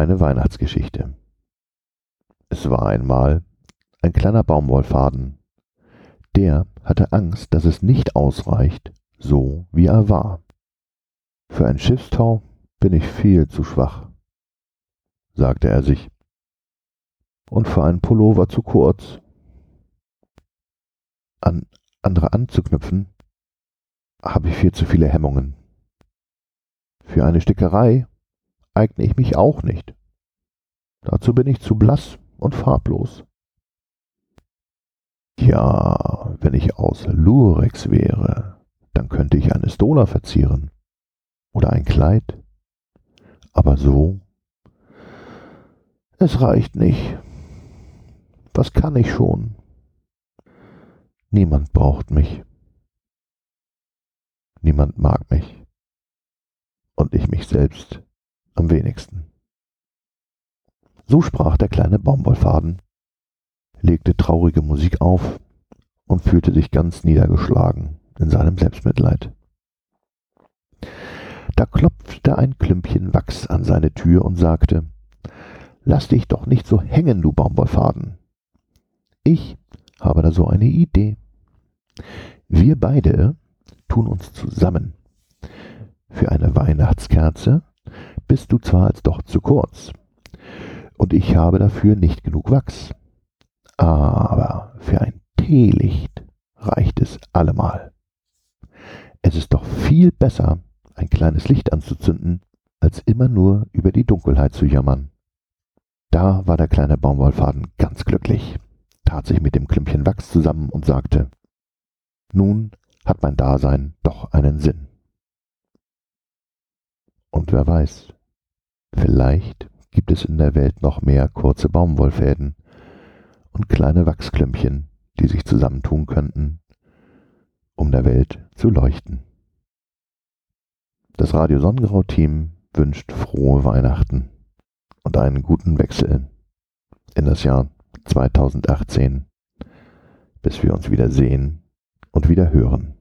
Eine Weihnachtsgeschichte. Es war einmal ein kleiner Baumwollfaden. Der hatte Angst, dass es nicht ausreicht, so wie er war. Für ein Schiffstau bin ich viel zu schwach, sagte er sich, und für einen Pullover zu kurz. An andere anzuknüpfen, habe ich viel zu viele Hemmungen. Für eine Stickerei eigne ich mich auch nicht. Dazu bin ich zu blass und farblos. Ja, wenn ich aus Lurex wäre, dann könnte ich eine Stola verzieren oder ein Kleid. Aber so, es reicht nicht. Was kann ich schon? Niemand braucht mich. Niemand mag mich. Und ich mich selbst am wenigsten. So sprach der kleine Baumwollfaden, legte traurige Musik auf und fühlte sich ganz niedergeschlagen in seinem Selbstmitleid. Da klopfte ein Klümpchen Wachs an seine Tür und sagte, Lass dich doch nicht so hängen, du Baumwollfaden. Ich habe da so eine Idee. Wir beide tun uns zusammen. Für eine Weihnachtskerze bist du zwar als doch zu kurz, und ich habe dafür nicht genug Wachs, aber für ein Teelicht reicht es allemal. Es ist doch viel besser, ein kleines Licht anzuzünden, als immer nur über die Dunkelheit zu jammern. Da war der kleine Baumwollfaden ganz glücklich, tat sich mit dem Klümpchen Wachs zusammen und sagte, nun hat mein Dasein doch einen Sinn. Und wer weiß, vielleicht gibt es in der Welt noch mehr kurze Baumwollfäden und kleine Wachsklümpchen, die sich zusammentun könnten, um der Welt zu leuchten. Das Radio Sonnengrau-Team wünscht frohe Weihnachten und einen guten Wechsel in das Jahr 2018, bis wir uns wieder sehen und wieder hören.